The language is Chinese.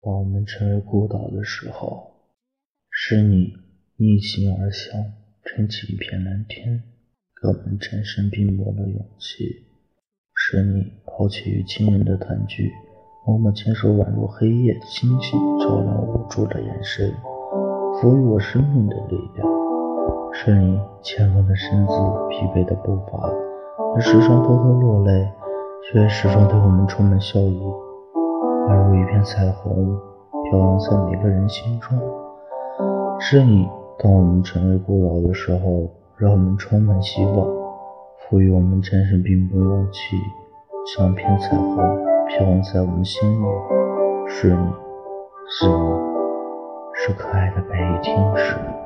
当我们成为孤岛的时候，是你逆行而下，撑起一片蓝天，给我们战胜冰漠的勇气；是你抛弃与亲人的团聚，默默坚守宛如黑夜的星星，照亮无助的眼神，赋予我生命的力量；是你健康的身子，疲惫的步伐，也时常偷偷落泪，却始终对我们充满笑意。片彩虹，飘扬在每个人心中。是你，当我们成为孤老的时候，让我们充满希望，赋予我们战胜病魔勇气，像片彩虹飘扬在我们心里。是你，是你，是可爱的白衣天使。